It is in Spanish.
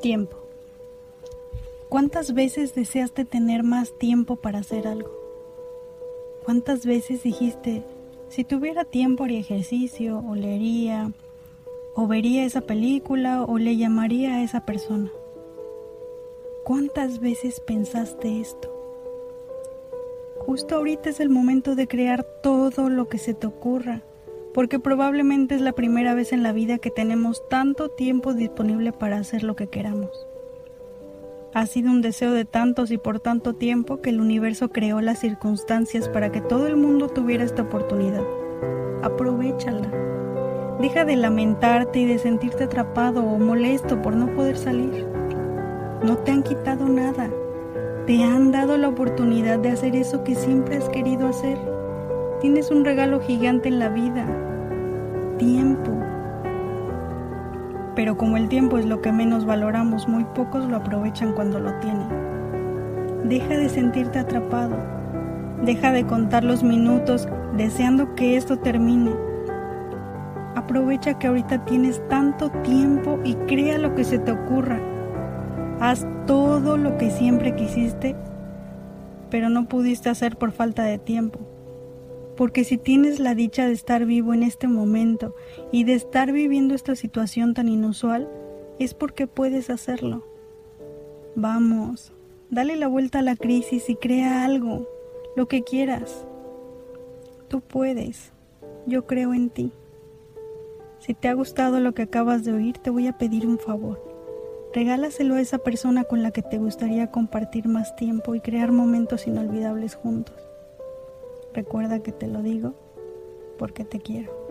Tiempo. ¿Cuántas veces deseaste tener más tiempo para hacer algo? ¿Cuántas veces dijiste, si tuviera tiempo haría ejercicio, o leería, o vería esa película, o le llamaría a esa persona? ¿Cuántas veces pensaste esto? Justo ahorita es el momento de crear todo lo que se te ocurra porque probablemente es la primera vez en la vida que tenemos tanto tiempo disponible para hacer lo que queramos. Ha sido un deseo de tantos y por tanto tiempo que el universo creó las circunstancias para que todo el mundo tuviera esta oportunidad. Aprovechala. Deja de lamentarte y de sentirte atrapado o molesto por no poder salir. No te han quitado nada. Te han dado la oportunidad de hacer eso que siempre has querido hacer. Tienes un regalo gigante en la vida, tiempo. Pero como el tiempo es lo que menos valoramos, muy pocos lo aprovechan cuando lo tienen. Deja de sentirte atrapado. Deja de contar los minutos deseando que esto termine. Aprovecha que ahorita tienes tanto tiempo y crea lo que se te ocurra. Haz todo lo que siempre quisiste, pero no pudiste hacer por falta de tiempo porque si tienes la dicha de estar vivo en este momento y de estar viviendo esta situación tan inusual, es porque puedes hacerlo. Vamos, dale la vuelta a la crisis y crea algo, lo que quieras. Tú puedes, yo creo en ti. Si te ha gustado lo que acabas de oír, te voy a pedir un favor. Regálaselo a esa persona con la que te gustaría compartir más tiempo y crear momentos inolvidables juntos. Recuerda que te lo digo porque te quiero.